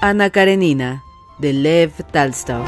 Ana Karenina, de Lev Talstov.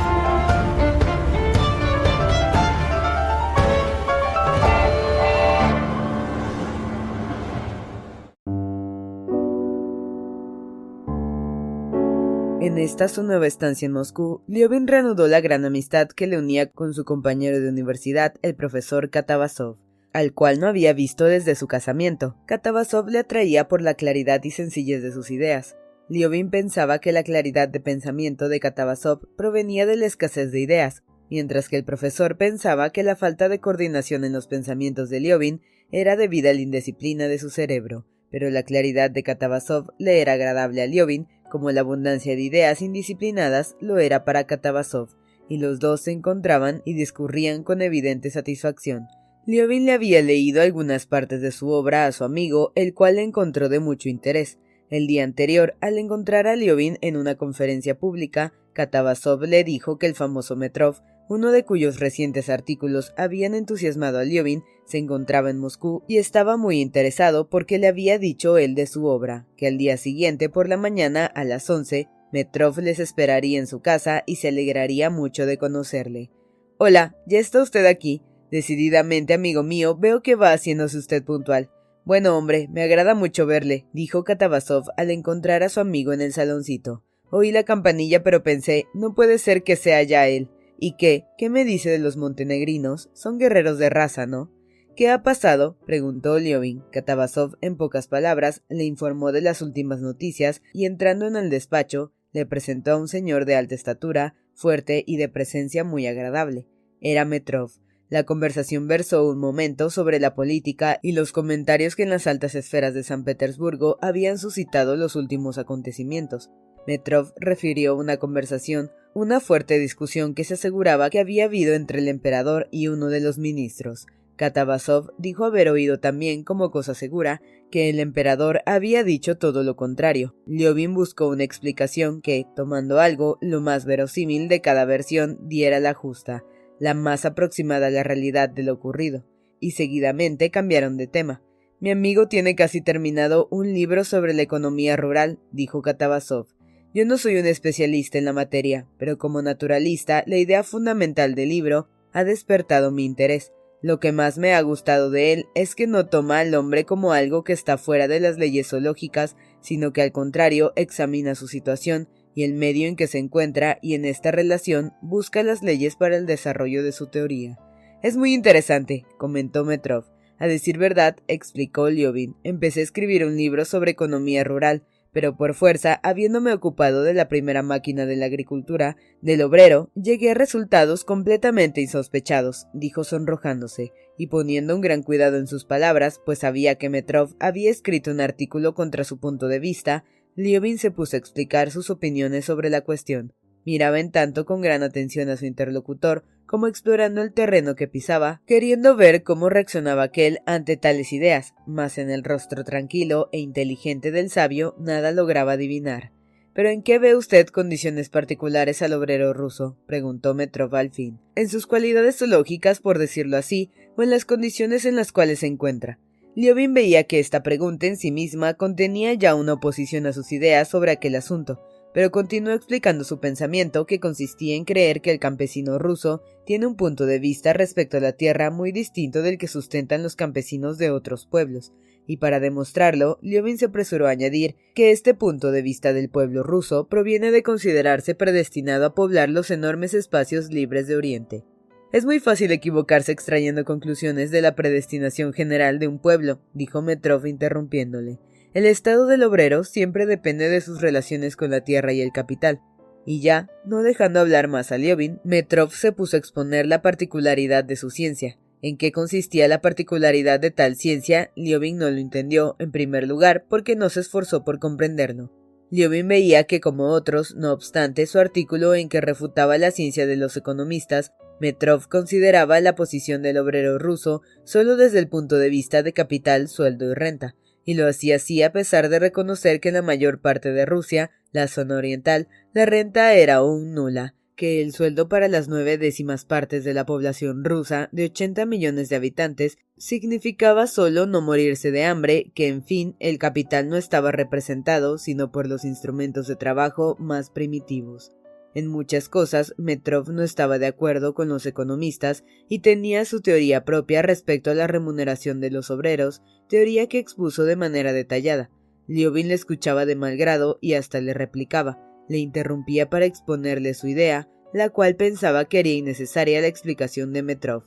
En esta su nueva estancia en Moscú, Liobin reanudó la gran amistad que le unía con su compañero de universidad, el profesor Katavasov, al cual no había visto desde su casamiento. Katavasov le atraía por la claridad y sencillez de sus ideas, Liobin pensaba que la claridad de pensamiento de Katavasov provenía de la escasez de ideas, mientras que el profesor pensaba que la falta de coordinación en los pensamientos de Liobin era debida a la indisciplina de su cerebro, pero la claridad de Katavasov le era agradable a Liobin, como la abundancia de ideas indisciplinadas lo era para Katavasov, y los dos se encontraban y discurrían con evidente satisfacción. Liobin le había leído algunas partes de su obra a su amigo, el cual le encontró de mucho interés, el día anterior, al encontrar a Liobin en una conferencia pública, Katavasov le dijo que el famoso Metrov, uno de cuyos recientes artículos habían entusiasmado a Liobin, se encontraba en Moscú y estaba muy interesado porque le había dicho él de su obra, que al día siguiente por la mañana a las once, Metrov les esperaría en su casa y se alegraría mucho de conocerle. Hola, ya está usted aquí. Decididamente, amigo mío, veo que va haciéndose usted puntual. Bueno, hombre, me agrada mucho verle, dijo Katavasov al encontrar a su amigo en el saloncito. Oí la campanilla, pero pensé, no puede ser que sea ya él. ¿Y qué? ¿Qué me dice de los montenegrinos? Son guerreros de raza, ¿no? ¿Qué ha pasado? preguntó Liovin. Katavasov, en pocas palabras, le informó de las últimas noticias y entrando en el despacho, le presentó a un señor de alta estatura, fuerte y de presencia muy agradable. Era Metrov, la conversación versó un momento sobre la política y los comentarios que en las altas esferas de San Petersburgo habían suscitado los últimos acontecimientos. Metrov refirió una conversación, una fuerte discusión que se aseguraba que había habido entre el emperador y uno de los ministros. Katavasov dijo haber oído también, como cosa segura, que el emperador había dicho todo lo contrario. Liobin buscó una explicación que, tomando algo, lo más verosímil de cada versión, diera la justa la más aproximada a la realidad de lo ocurrido, y seguidamente cambiaron de tema. Mi amigo tiene casi terminado un libro sobre la economía rural, dijo Katavasov. Yo no soy un especialista en la materia, pero como naturalista, la idea fundamental del libro ha despertado mi interés. Lo que más me ha gustado de él es que no toma al hombre como algo que está fuera de las leyes zoológicas, sino que al contrario examina su situación y el medio en que se encuentra y en esta relación busca las leyes para el desarrollo de su teoría. Es muy interesante, comentó Metrov. A decir verdad, explicó Liobin, empecé a escribir un libro sobre economía rural, pero por fuerza, habiéndome ocupado de la primera máquina de la agricultura, del obrero, llegué a resultados completamente insospechados, dijo sonrojándose, y poniendo un gran cuidado en sus palabras, pues sabía que Metrov había escrito un artículo contra su punto de vista, Liobin se puso a explicar sus opiniones sobre la cuestión. Miraba en tanto con gran atención a su interlocutor, como explorando el terreno que pisaba, queriendo ver cómo reaccionaba aquel ante tales ideas, mas en el rostro tranquilo e inteligente del sabio nada lograba adivinar. ¿Pero en qué ve usted condiciones particulares al obrero ruso? preguntó Metrov al fin. En sus cualidades zoológicas, por decirlo así, o en las condiciones en las cuales se encuentra. Liobin veía que esta pregunta en sí misma contenía ya una oposición a sus ideas sobre aquel asunto, pero continuó explicando su pensamiento que consistía en creer que el campesino ruso tiene un punto de vista respecto a la tierra muy distinto del que sustentan los campesinos de otros pueblos, y para demostrarlo, Liobin se apresuró a añadir que este punto de vista del pueblo ruso proviene de considerarse predestinado a poblar los enormes espacios libres de Oriente. Es muy fácil equivocarse extrayendo conclusiones de la predestinación general de un pueblo, dijo Metrov interrumpiéndole. El estado del obrero siempre depende de sus relaciones con la tierra y el capital. Y ya, no dejando hablar más a Liobin, Metrov se puso a exponer la particularidad de su ciencia. En qué consistía la particularidad de tal ciencia, Liobin no lo entendió, en primer lugar, porque no se esforzó por comprenderlo. Liobin veía que, como otros, no obstante su artículo en que refutaba la ciencia de los economistas, Metrov consideraba la posición del obrero ruso solo desde el punto de vista de capital, sueldo y renta, y lo hacía así a pesar de reconocer que en la mayor parte de Rusia, la zona oriental, la renta era aún nula, que el sueldo para las nueve décimas partes de la población rusa de 80 millones de habitantes significaba solo no morirse de hambre, que en fin el capital no estaba representado sino por los instrumentos de trabajo más primitivos. En muchas cosas, Metrov no estaba de acuerdo con los economistas y tenía su teoría propia respecto a la remuneración de los obreros, teoría que expuso de manera detallada. Liobin le escuchaba de mal grado y hasta le replicaba, le interrumpía para exponerle su idea, la cual pensaba que haría innecesaria la explicación de Metrov.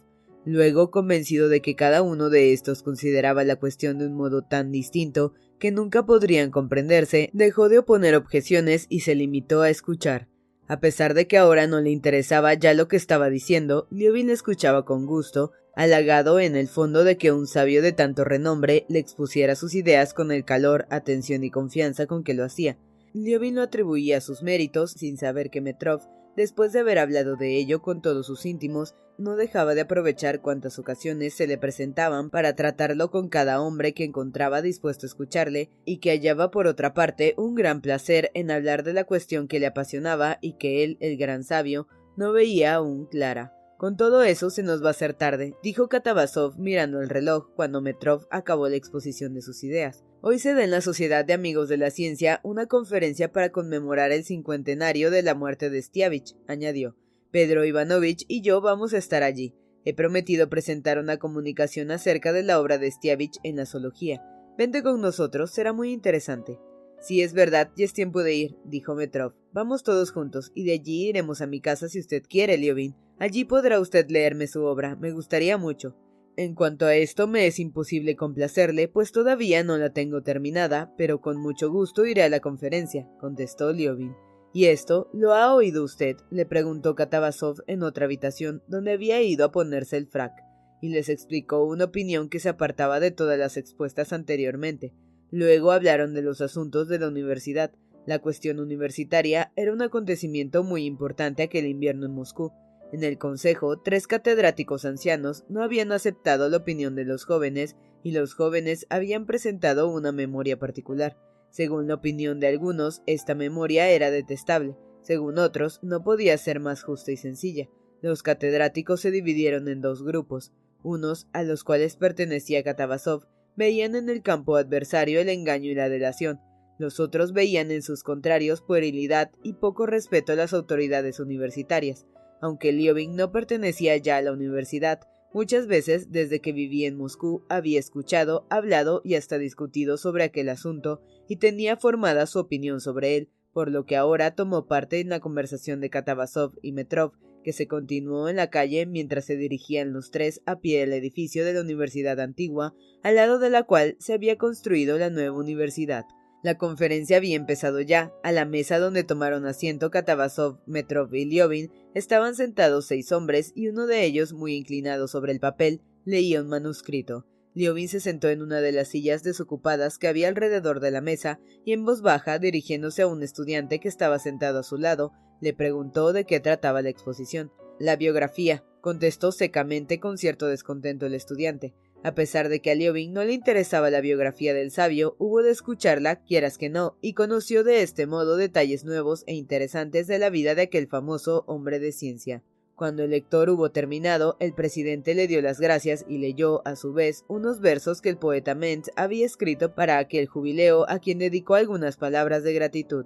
Luego, convencido de que cada uno de estos consideraba la cuestión de un modo tan distinto que nunca podrían comprenderse, dejó de oponer objeciones y se limitó a escuchar. A pesar de que ahora no le interesaba ya lo que estaba diciendo, Liobin escuchaba con gusto, halagado en el fondo de que un sabio de tanto renombre le expusiera sus ideas con el calor, atención y confianza con que lo hacía. Liobin lo atribuía a sus méritos, sin saber que Metrov Después de haber hablado de ello con todos sus íntimos, no dejaba de aprovechar cuantas ocasiones se le presentaban para tratarlo con cada hombre que encontraba dispuesto a escucharle, y que hallaba por otra parte un gran placer en hablar de la cuestión que le apasionaba y que él, el gran sabio, no veía aún clara. Con todo eso se nos va a hacer tarde, dijo Katabasov mirando el reloj cuando Metrov acabó la exposición de sus ideas. Hoy se da en la Sociedad de Amigos de la Ciencia una conferencia para conmemorar el cincuentenario de la muerte de Stiavich, añadió. Pedro Ivanovich y yo vamos a estar allí. He prometido presentar una comunicación acerca de la obra de Stiavich en la zoología. Vente con nosotros, será muy interesante. Si es verdad, ya es tiempo de ir, dijo Metrov. Vamos todos juntos, y de allí iremos a mi casa si usted quiere, Liovin. Allí podrá usted leerme su obra, me gustaría mucho. En cuanto a esto, me es imposible complacerle, pues todavía no la tengo terminada, pero con mucho gusto iré a la conferencia, contestó Liovin. ¿Y esto lo ha oído usted? le preguntó Katabasov en otra habitación, donde había ido a ponerse el frac, y les explicó una opinión que se apartaba de todas las expuestas anteriormente. Luego hablaron de los asuntos de la universidad. La cuestión universitaria era un acontecimiento muy importante aquel invierno en Moscú, en el Consejo, tres catedráticos ancianos no habían aceptado la opinión de los jóvenes y los jóvenes habían presentado una memoria particular. Según la opinión de algunos, esta memoria era detestable, según otros, no podía ser más justa y sencilla. Los catedráticos se dividieron en dos grupos. Unos, a los cuales pertenecía Katabasov, veían en el campo adversario el engaño y la delación. Los otros veían en sus contrarios puerilidad y poco respeto a las autoridades universitarias. Aunque Liobin no pertenecía ya a la universidad, muchas veces desde que vivía en Moscú había escuchado, hablado y hasta discutido sobre aquel asunto y tenía formada su opinión sobre él, por lo que ahora tomó parte en la conversación de Katabasov y Metrov, que se continuó en la calle mientras se dirigían los tres a pie del edificio de la Universidad Antigua, al lado de la cual se había construido la nueva universidad. La conferencia había empezado ya. A la mesa donde tomaron asiento Katabasov, Metrov y Liovin estaban sentados seis hombres y uno de ellos, muy inclinado sobre el papel, leía un manuscrito. Liovin se sentó en una de las sillas desocupadas que había alrededor de la mesa y en voz baja, dirigiéndose a un estudiante que estaba sentado a su lado, le preguntó de qué trataba la exposición. La biografía, contestó secamente con cierto descontento el estudiante. A pesar de que a Liobin no le interesaba la biografía del sabio, hubo de escucharla, quieras que no, y conoció de este modo detalles nuevos e interesantes de la vida de aquel famoso hombre de ciencia. Cuando el lector hubo terminado, el presidente le dio las gracias y leyó, a su vez, unos versos que el poeta Mentz había escrito para aquel jubileo a quien dedicó algunas palabras de gratitud.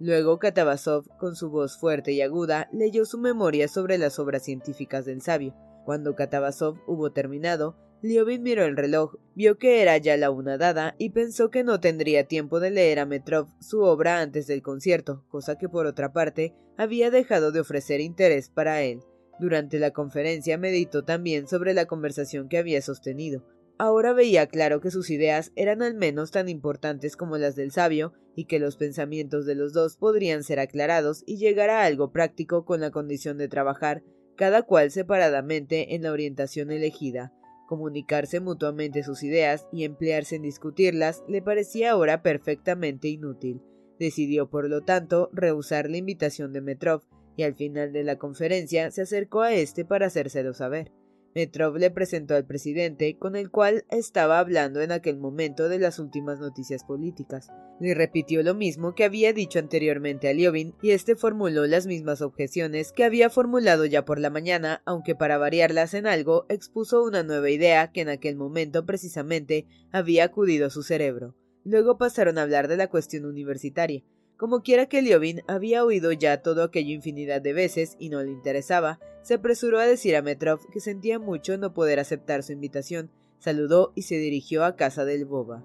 Luego Katabasov, con su voz fuerte y aguda, leyó su memoria sobre las obras científicas del sabio. Cuando Katabasov hubo terminado, Liobin miró el reloj, vio que era ya la una dada y pensó que no tendría tiempo de leer a Metrov su obra antes del concierto, cosa que por otra parte había dejado de ofrecer interés para él. Durante la conferencia meditó también sobre la conversación que había sostenido. Ahora veía claro que sus ideas eran al menos tan importantes como las del sabio y que los pensamientos de los dos podrían ser aclarados y llegar a algo práctico con la condición de trabajar cada cual separadamente en la orientación elegida. Comunicarse mutuamente sus ideas y emplearse en discutirlas le parecía ahora perfectamente inútil. Decidió, por lo tanto, rehusar la invitación de Metrov y al final de la conferencia se acercó a éste para hacérselo saber. Metrov le presentó al presidente, con el cual estaba hablando en aquel momento de las últimas noticias políticas. Le repitió lo mismo que había dicho anteriormente a Liobin, y éste formuló las mismas objeciones que había formulado ya por la mañana, aunque para variarlas en algo expuso una nueva idea que en aquel momento precisamente había acudido a su cerebro. Luego pasaron a hablar de la cuestión universitaria. Como quiera que Liobin había oído ya todo aquello infinidad de veces y no le interesaba, se apresuró a decir a Metrov que sentía mucho no poder aceptar su invitación, saludó y se dirigió a casa del boba.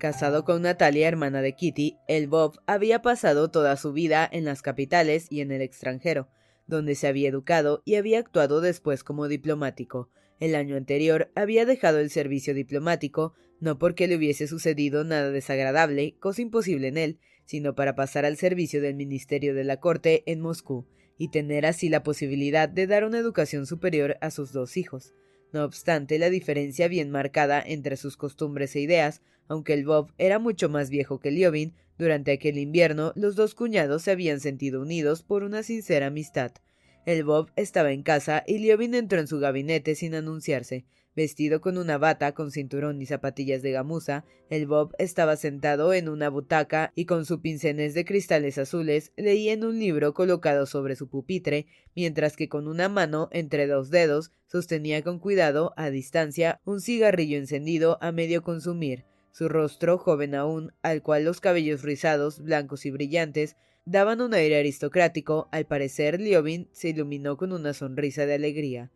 Casado con Natalia, hermana de Kitty, el Bob había pasado toda su vida en las capitales y en el extranjero, donde se había educado y había actuado después como diplomático. El año anterior había dejado el servicio diplomático, no porque le hubiese sucedido nada desagradable, cosa imposible en él, sino para pasar al servicio del Ministerio de la Corte en Moscú, y tener así la posibilidad de dar una educación superior a sus dos hijos. No obstante la diferencia bien marcada entre sus costumbres e ideas, aunque el Bob era mucho más viejo que Liobin, durante aquel invierno los dos cuñados se habían sentido unidos por una sincera amistad. El Bob estaba en casa y Liobin entró en su gabinete sin anunciarse. Vestido con una bata, con cinturón y zapatillas de gamuza, el Bob estaba sentado en una butaca y con su pincenes de cristales azules leía en un libro colocado sobre su pupitre, mientras que con una mano entre dos dedos sostenía con cuidado, a distancia, un cigarrillo encendido a medio consumir. Su rostro, joven aún, al cual los cabellos rizados, blancos y brillantes, daban un aire aristocrático, al parecer Liobin se iluminó con una sonrisa de alegría.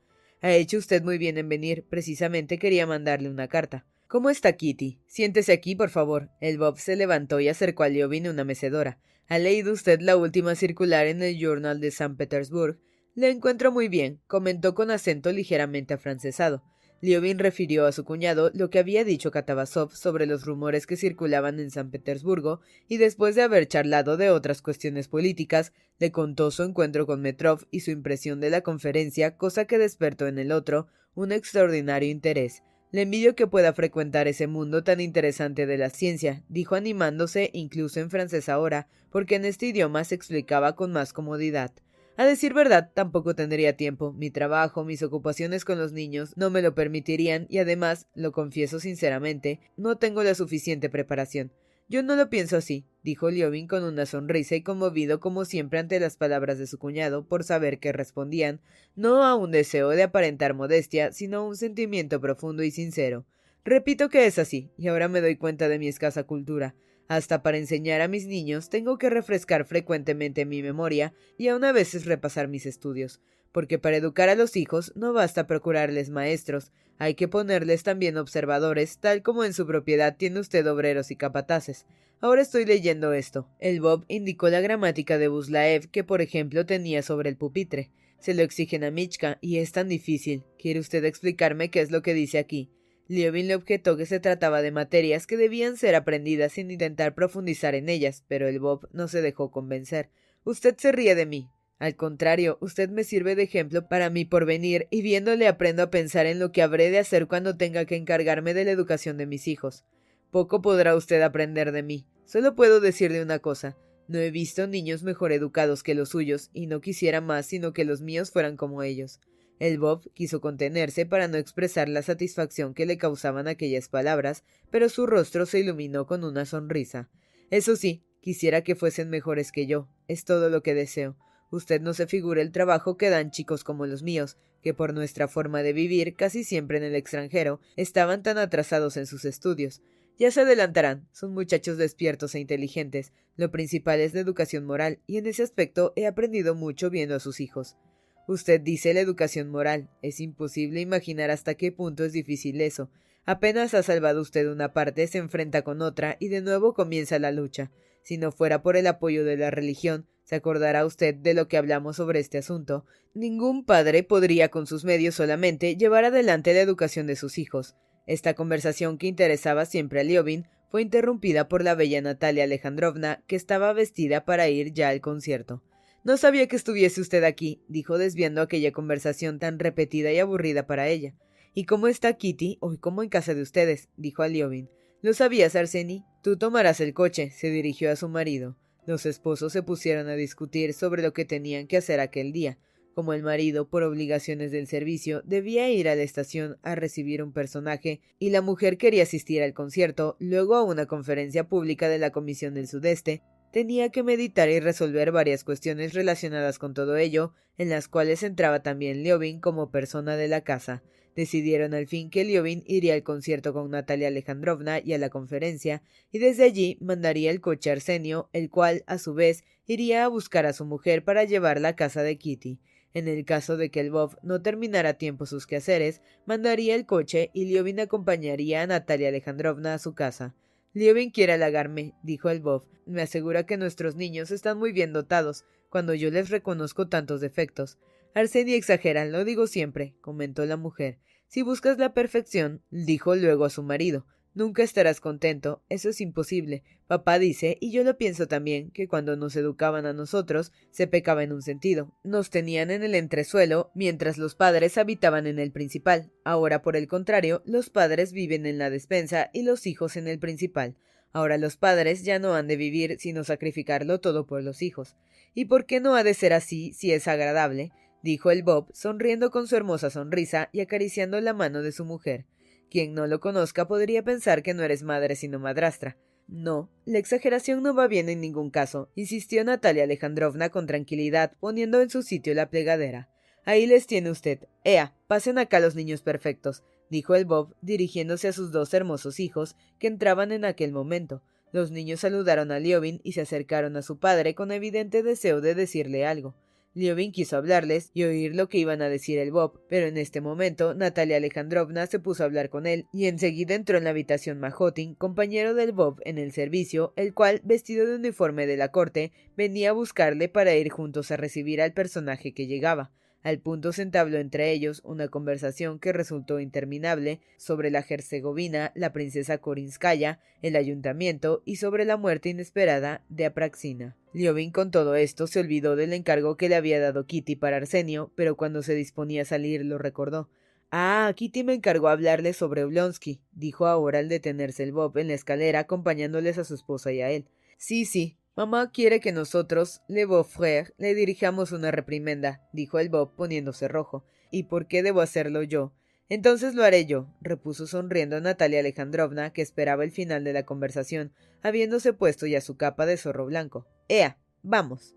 Ha hecho usted muy bien en venir. Precisamente quería mandarle una carta. ¿Cómo está Kitty? Siéntese aquí, por favor. El Bob se levantó y acercó a Liobin una mecedora. ¿Ha leído usted la última circular en el Journal de San Petersburg? Le encuentro muy bien, comentó con acento ligeramente afrancesado. Liobin refirió a su cuñado lo que había dicho Katavasov sobre los rumores que circulaban en San Petersburgo y después de haber charlado de otras cuestiones políticas, le contó su encuentro con Metrov y su impresión de la conferencia, cosa que despertó en el otro un extraordinario interés. Le envidio que pueda frecuentar ese mundo tan interesante de la ciencia, dijo animándose incluso en francés ahora, porque en este idioma se explicaba con más comodidad. A decir verdad, tampoco tendría tiempo. Mi trabajo, mis ocupaciones con los niños no me lo permitirían y además, lo confieso sinceramente, no tengo la suficiente preparación. Yo no lo pienso así, dijo Liobin con una sonrisa y conmovido como siempre ante las palabras de su cuñado por saber que respondían no a un deseo de aparentar modestia, sino a un sentimiento profundo y sincero. Repito que es así, y ahora me doy cuenta de mi escasa cultura. Hasta para enseñar a mis niños tengo que refrescar frecuentemente mi memoria y aun a veces repasar mis estudios, porque para educar a los hijos no basta procurarles maestros, hay que ponerles también observadores, tal como en su propiedad tiene usted obreros y capataces. Ahora estoy leyendo esto. El Bob indicó la gramática de Buslaev que, por ejemplo, tenía sobre el pupitre. Se lo exigen a Michka y es tan difícil. ¿Quiere usted explicarme qué es lo que dice aquí? Liobin le objetó que se trataba de materias que debían ser aprendidas sin intentar profundizar en ellas, pero el Bob no se dejó convencer. Usted se ríe de mí. Al contrario, usted me sirve de ejemplo para mi porvenir y viéndole aprendo a pensar en lo que habré de hacer cuando tenga que encargarme de la educación de mis hijos. Poco podrá usted aprender de mí. Solo puedo decirle una cosa. No he visto niños mejor educados que los suyos, y no quisiera más sino que los míos fueran como ellos. El Bob quiso contenerse para no expresar la satisfacción que le causaban aquellas palabras, pero su rostro se iluminó con una sonrisa. Eso sí, quisiera que fuesen mejores que yo. Es todo lo que deseo. Usted no se figura el trabajo que dan chicos como los míos, que por nuestra forma de vivir, casi siempre en el extranjero, estaban tan atrasados en sus estudios. Ya se adelantarán, son muchachos despiertos e inteligentes. Lo principal es la educación moral, y en ese aspecto he aprendido mucho viendo a sus hijos. Usted dice la educación moral. Es imposible imaginar hasta qué punto es difícil eso. Apenas ha salvado usted una parte, se enfrenta con otra, y de nuevo comienza la lucha. Si no fuera por el apoyo de la religión, se acordará usted de lo que hablamos sobre este asunto. Ningún padre podría con sus medios solamente llevar adelante la educación de sus hijos. Esta conversación que interesaba siempre a Liobin fue interrumpida por la bella Natalia Alejandrovna, que estaba vestida para ir ya al concierto. No sabía que estuviese usted aquí, dijo desviando aquella conversación tan repetida y aburrida para ella. ¿Y cómo está Kitty? Hoy como en casa de ustedes, dijo a. ¿Lo sabías, Arseni? Tú tomarás el coche, se dirigió a su marido. Los esposos se pusieron a discutir sobre lo que tenían que hacer aquel día. Como el marido, por obligaciones del servicio, debía ir a la estación a recibir un personaje, y la mujer quería asistir al concierto, luego a una conferencia pública de la Comisión del Sudeste, tenía que meditar y resolver varias cuestiones relacionadas con todo ello, en las cuales entraba también Liobin como persona de la casa. Decidieron al fin que Liobin iría al concierto con Natalia Alejandrovna y a la conferencia, y desde allí mandaría el coche a Arsenio, el cual, a su vez, iría a buscar a su mujer para llevarla a casa de Kitty. En el caso de que el Bob no terminara a tiempo sus quehaceres, mandaría el coche y Liobin acompañaría a Natalia Alejandrovna a su casa. Liobin quiere halagarme, dijo el Bob. Me asegura que nuestros niños están muy bien dotados, cuando yo les reconozco tantos defectos. Arsenia exagera, lo digo siempre, comentó la mujer. Si buscas la perfección, dijo luego a su marido, Nunca estarás contento, eso es imposible. Papá dice, y yo lo pienso también, que cuando nos educaban a nosotros, se pecaba en un sentido. Nos tenían en el entresuelo, mientras los padres habitaban en el principal. Ahora, por el contrario, los padres viven en la despensa y los hijos en el principal. Ahora los padres ya no han de vivir sino sacrificarlo todo por los hijos. ¿Y por qué no ha de ser así si es agradable? dijo el Bob, sonriendo con su hermosa sonrisa y acariciando la mano de su mujer. Quien no lo conozca podría pensar que no eres madre sino madrastra. No, la exageración no va bien en ningún caso, insistió Natalia Alejandrovna con tranquilidad, poniendo en su sitio la plegadera. Ahí les tiene usted. Ea, pasen acá los niños perfectos, dijo el Bob, dirigiéndose a sus dos hermosos hijos, que entraban en aquel momento. Los niños saludaron a Liobin y se acercaron a su padre con evidente deseo de decirle algo. Liobin quiso hablarles y oír lo que iban a decir el Bob, pero en este momento Natalia Alejandrovna se puso a hablar con él y enseguida entró en la habitación Majotin, compañero del Bob en el servicio, el cual, vestido de uniforme de la corte, venía a buscarle para ir juntos a recibir al personaje que llegaba. Al punto se entabló entre ellos una conversación que resultó interminable sobre la Herzegovina, la princesa Korinskaya, el ayuntamiento y sobre la muerte inesperada de Apraxina. Liobin con todo esto se olvidó del encargo que le había dado Kitty para Arsenio, pero cuando se disponía a salir lo recordó. Ah, Kitty me encargó hablarle sobre Oblonsky, dijo ahora al detenerse el Bob en la escalera acompañándoles a su esposa y a él. Sí, sí, Mamá quiere que nosotros, le Beau-Frère, le dirijamos una reprimenda, dijo el Bob poniéndose rojo. ¿Y por qué debo hacerlo yo? Entonces lo haré yo, repuso sonriendo Natalia Alejandrovna, que esperaba el final de la conversación, habiéndose puesto ya su capa de zorro blanco. Ea, vamos.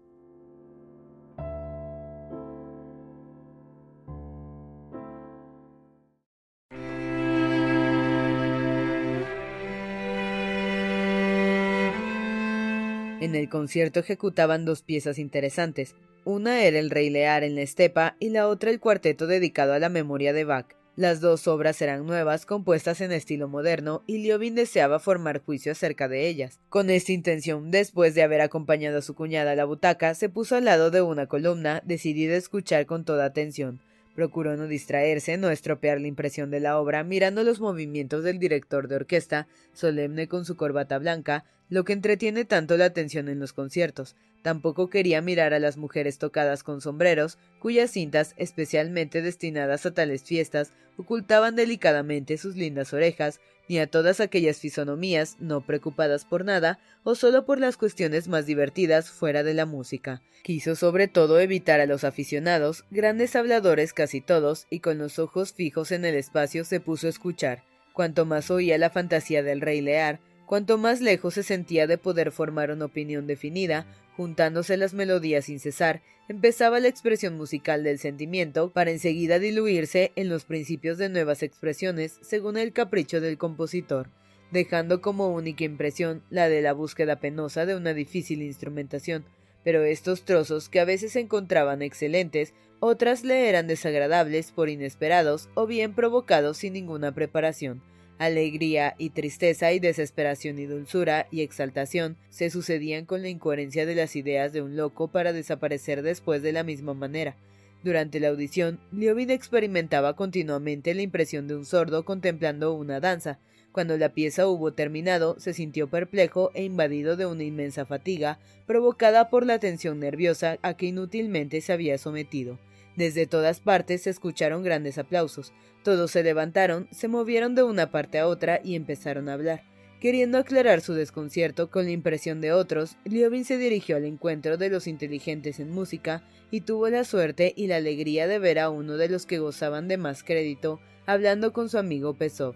En el concierto ejecutaban dos piezas interesantes. Una era el Rey Lear en la estepa y la otra el cuarteto dedicado a la memoria de Bach. Las dos obras eran nuevas, compuestas en estilo moderno, y Liobin deseaba formar juicio acerca de ellas. Con esta intención, después de haber acompañado a su cuñada a la butaca, se puso al lado de una columna, decidida a escuchar con toda atención. Procuró no distraerse, no estropear la impresión de la obra, mirando los movimientos del director de orquesta, solemne con su corbata blanca, lo que entretiene tanto la atención en los conciertos. Tampoco quería mirar a las mujeres tocadas con sombreros, cuyas cintas, especialmente destinadas a tales fiestas, ocultaban delicadamente sus lindas orejas, ni a todas aquellas fisonomías no preocupadas por nada o solo por las cuestiones más divertidas fuera de la música. Quiso sobre todo evitar a los aficionados, grandes habladores casi todos, y con los ojos fijos en el espacio se puso a escuchar. Cuanto más oía la fantasía del rey Lear, cuanto más lejos se sentía de poder formar una opinión definida, juntándose las melodías sin cesar, empezaba la expresión musical del sentimiento para enseguida diluirse en los principios de nuevas expresiones según el capricho del compositor, dejando como única impresión la de la búsqueda penosa de una difícil instrumentación. Pero estos trozos, que a veces se encontraban excelentes, otras le eran desagradables por inesperados o bien provocados sin ninguna preparación Alegría y tristeza y desesperación y dulzura y exaltación se sucedían con la incoherencia de las ideas de un loco para desaparecer después de la misma manera. Durante la audición, Liobin experimentaba continuamente la impresión de un sordo contemplando una danza. Cuando la pieza hubo terminado, se sintió perplejo e invadido de una inmensa fatiga, provocada por la tensión nerviosa a que inútilmente se había sometido. Desde todas partes se escucharon grandes aplausos. Todos se levantaron, se movieron de una parte a otra y empezaron a hablar. Queriendo aclarar su desconcierto con la impresión de otros, Liobin se dirigió al encuentro de los inteligentes en música y tuvo la suerte y la alegría de ver a uno de los que gozaban de más crédito hablando con su amigo Pesov.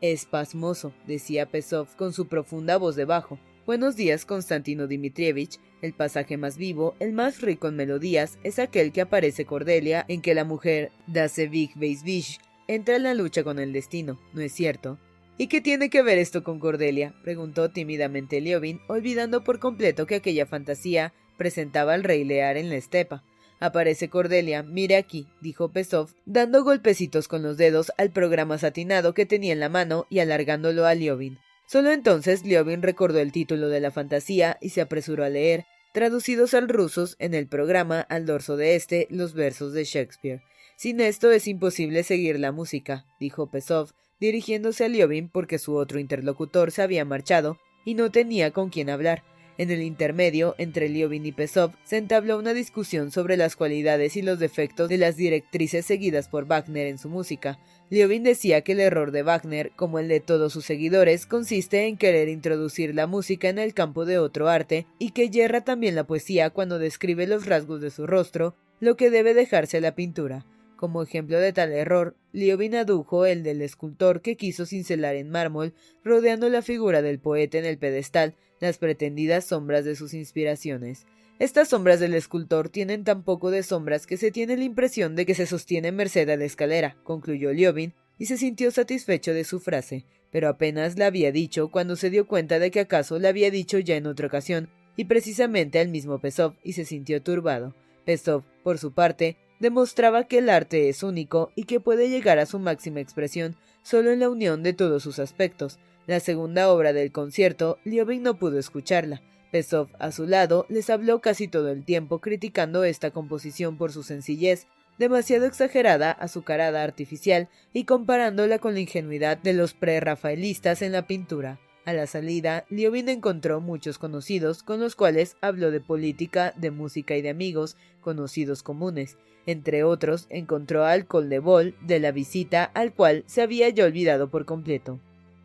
Es pasmoso, decía Pesov con su profunda voz de bajo. Buenos días, Konstantino Dmitrievich. El pasaje más vivo, el más rico en melodías, es aquel que aparece Cordelia en que la mujer Dasevich Beisvich entra en la lucha con el destino, ¿no es cierto? ¿Y qué tiene que ver esto con Cordelia? preguntó tímidamente Liobin, olvidando por completo que aquella fantasía presentaba al rey Lear en la estepa. Aparece Cordelia, mire aquí, dijo Pesov, dando golpecitos con los dedos al programa satinado que tenía en la mano y alargándolo a Liobin. Solo entonces Liobin recordó el título de la fantasía y se apresuró a leer, traducidos al ruso en el programa al dorso de este, los versos de Shakespeare. Sin esto es imposible seguir la música, dijo Pesov, dirigiéndose a Liobin porque su otro interlocutor se había marchado y no tenía con quién hablar. En el intermedio entre Liobin y Pesov se entabló una discusión sobre las cualidades y los defectos de las directrices seguidas por Wagner en su música. Liobin decía que el error de Wagner, como el de todos sus seguidores, consiste en querer introducir la música en el campo de otro arte, y que yerra también la poesía cuando describe los rasgos de su rostro, lo que debe dejarse la pintura. Como ejemplo de tal error, Liobin adujo el del escultor que quiso cincelar en mármol, rodeando la figura del poeta en el pedestal, las pretendidas sombras de sus inspiraciones. Estas sombras del escultor tienen tan poco de sombras que se tiene la impresión de que se sostiene merced a la escalera, concluyó Liobin, y se sintió satisfecho de su frase, pero apenas la había dicho cuando se dio cuenta de que acaso la había dicho ya en otra ocasión, y precisamente al mismo Pesov, y se sintió turbado. Pesov, por su parte, demostraba que el arte es único y que puede llegar a su máxima expresión solo en la unión de todos sus aspectos. La segunda obra del concierto, Liobin no pudo escucharla. Pesov, a su lado, les habló casi todo el tiempo criticando esta composición por su sencillez, demasiado exagerada, azucarada, artificial, y comparándola con la ingenuidad de los pre-rafaelistas en la pintura. A la salida, Liobin encontró muchos conocidos con los cuales habló de política, de música y de amigos, conocidos comunes. Entre otros, encontró al Coldebol de la visita al cual se había ya olvidado por completo.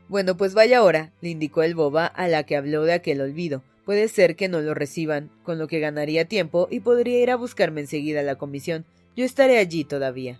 Bueno, pues vaya ahora, le indicó el boba a la que habló de aquel olvido. Puede ser que no lo reciban, con lo que ganaría tiempo y podría ir a buscarme enseguida a la comisión. Yo estaré allí todavía.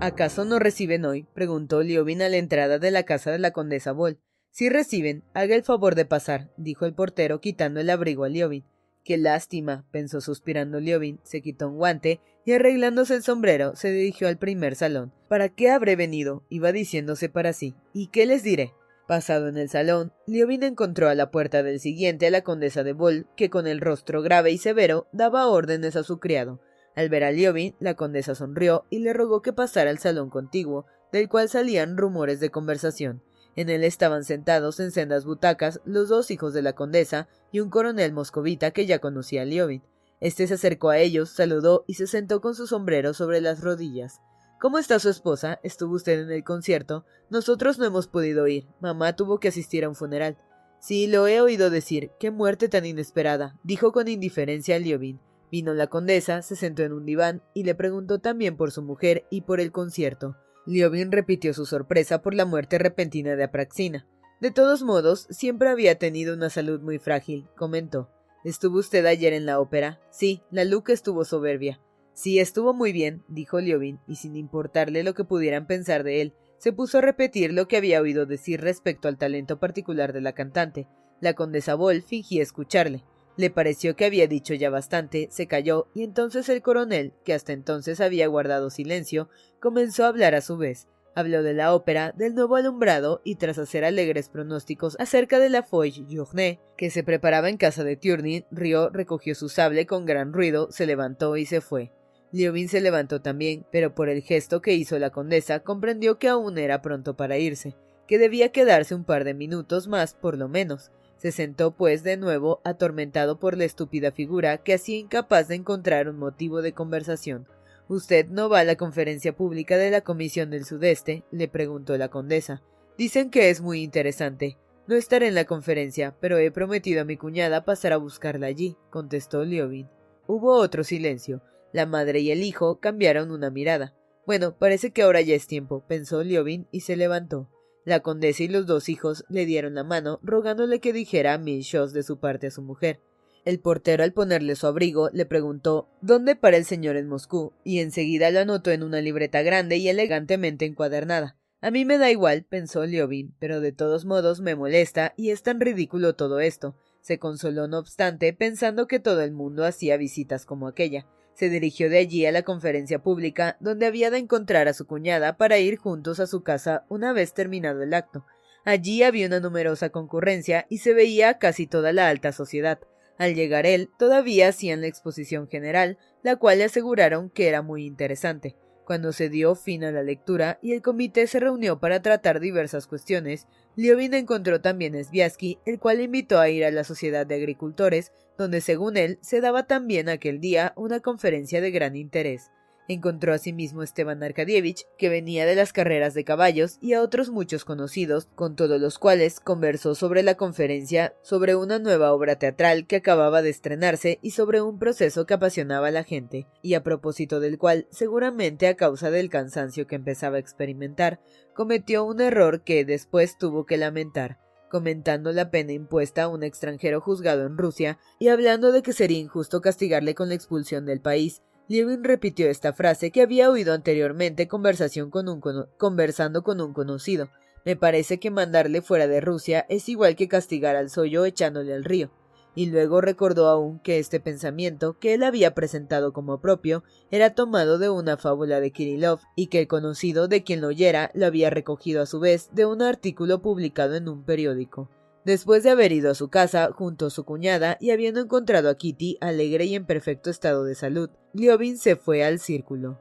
¿Acaso no reciben hoy? preguntó Liobin a la entrada de la casa de la condesa Boll. Si reciben, haga el favor de pasar, dijo el portero quitando el abrigo a Liobin. Qué lástima, pensó suspirando Liobin, se quitó un guante y arreglándose el sombrero se dirigió al primer salón. ¿Para qué habré venido? iba diciéndose para sí. ¿Y qué les diré? Pasado en el salón, Liobin encontró a la puerta del siguiente a la condesa de Boll, que con el rostro grave y severo daba órdenes a su criado. Al ver a Liobin, la condesa sonrió y le rogó que pasara al salón contiguo, del cual salían rumores de conversación. En él estaban sentados en sendas butacas los dos hijos de la condesa y un coronel moscovita que ya conocía a Liobin. Este se acercó a ellos, saludó y se sentó con su sombrero sobre las rodillas. ¿Cómo está su esposa? ¿Estuvo usted en el concierto? Nosotros no hemos podido ir. Mamá tuvo que asistir a un funeral. Sí, lo he oído decir. Qué muerte tan inesperada, dijo con indiferencia Liobin. Vino la condesa, se sentó en un diván y le preguntó también por su mujer y por el concierto. Liobin repitió su sorpresa por la muerte repentina de Apraxina. De todos modos, siempre había tenido una salud muy frágil, comentó. ¿Estuvo usted ayer en la ópera? Sí, la Luca estuvo soberbia. Sí, estuvo muy bien, dijo Liobin, y sin importarle lo que pudieran pensar de él, se puso a repetir lo que había oído decir respecto al talento particular de la cantante. La condesa Boll fingía escucharle. Le pareció que había dicho ya bastante, se calló, y entonces el coronel, que hasta entonces había guardado silencio, comenzó a hablar a su vez. Habló de la ópera, del nuevo alumbrado y tras hacer alegres pronósticos acerca de la Foy Journée que se preparaba en casa de Turning, rió, recogió su sable con gran ruido, se levantó y se fue. Liobin se levantó también, pero por el gesto que hizo la condesa comprendió que aún era pronto para irse, que debía quedarse un par de minutos más por lo menos. Se sentó pues de nuevo atormentado por la estúpida figura que hacía incapaz de encontrar un motivo de conversación. ¿Usted no va a la conferencia pública de la Comisión del Sudeste? le preguntó la condesa. Dicen que es muy interesante. No estaré en la conferencia, pero he prometido a mi cuñada pasar a buscarla allí, contestó Liobin. Hubo otro silencio. La madre y el hijo cambiaron una mirada. Bueno, parece que ahora ya es tiempo, pensó Liobin y se levantó. La condesa y los dos hijos le dieron la mano, rogándole que dijera mil shows de su parte a su mujer. El portero, al ponerle su abrigo, le preguntó ¿Dónde para el señor en Moscú? y enseguida lo anotó en una libreta grande y elegantemente encuadernada. A mí me da igual, pensó Liobin, pero de todos modos me molesta y es tan ridículo todo esto. Se consoló, no obstante, pensando que todo el mundo hacía visitas como aquella. Se dirigió de allí a la conferencia pública, donde había de encontrar a su cuñada para ir juntos a su casa una vez terminado el acto. Allí había una numerosa concurrencia y se veía casi toda la alta sociedad. Al llegar él, todavía hacían la exposición general, la cual le aseguraron que era muy interesante. Cuando se dio fin a la lectura y el comité se reunió para tratar diversas cuestiones, Liobin encontró también a Sviasky, el cual invitó a ir a la Sociedad de Agricultores, donde según él se daba también aquel día una conferencia de gran interés. Encontró asimismo a Esteban Arkadievich, que venía de las carreras de caballos, y a otros muchos conocidos, con todos los cuales conversó sobre la conferencia, sobre una nueva obra teatral que acababa de estrenarse y sobre un proceso que apasionaba a la gente, y a propósito del cual, seguramente a causa del cansancio que empezaba a experimentar, cometió un error que después tuvo que lamentar comentando la pena impuesta a un extranjero juzgado en Rusia y hablando de que sería injusto castigarle con la expulsión del país, Levin repitió esta frase que había oído anteriormente conversación con un conversando con un conocido. Me parece que mandarle fuera de Rusia es igual que castigar al sollo echándole al río. Y luego recordó aún que este pensamiento, que él había presentado como propio, era tomado de una fábula de Kirillov y que el conocido de quien lo oyera lo había recogido a su vez de un artículo publicado en un periódico. Después de haber ido a su casa junto a su cuñada y habiendo encontrado a Kitty alegre y en perfecto estado de salud, Liobin se fue al círculo.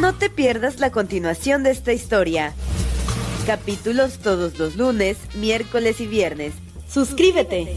No te pierdas la continuación de esta historia. Capítulos todos los lunes, miércoles y viernes. Suscríbete.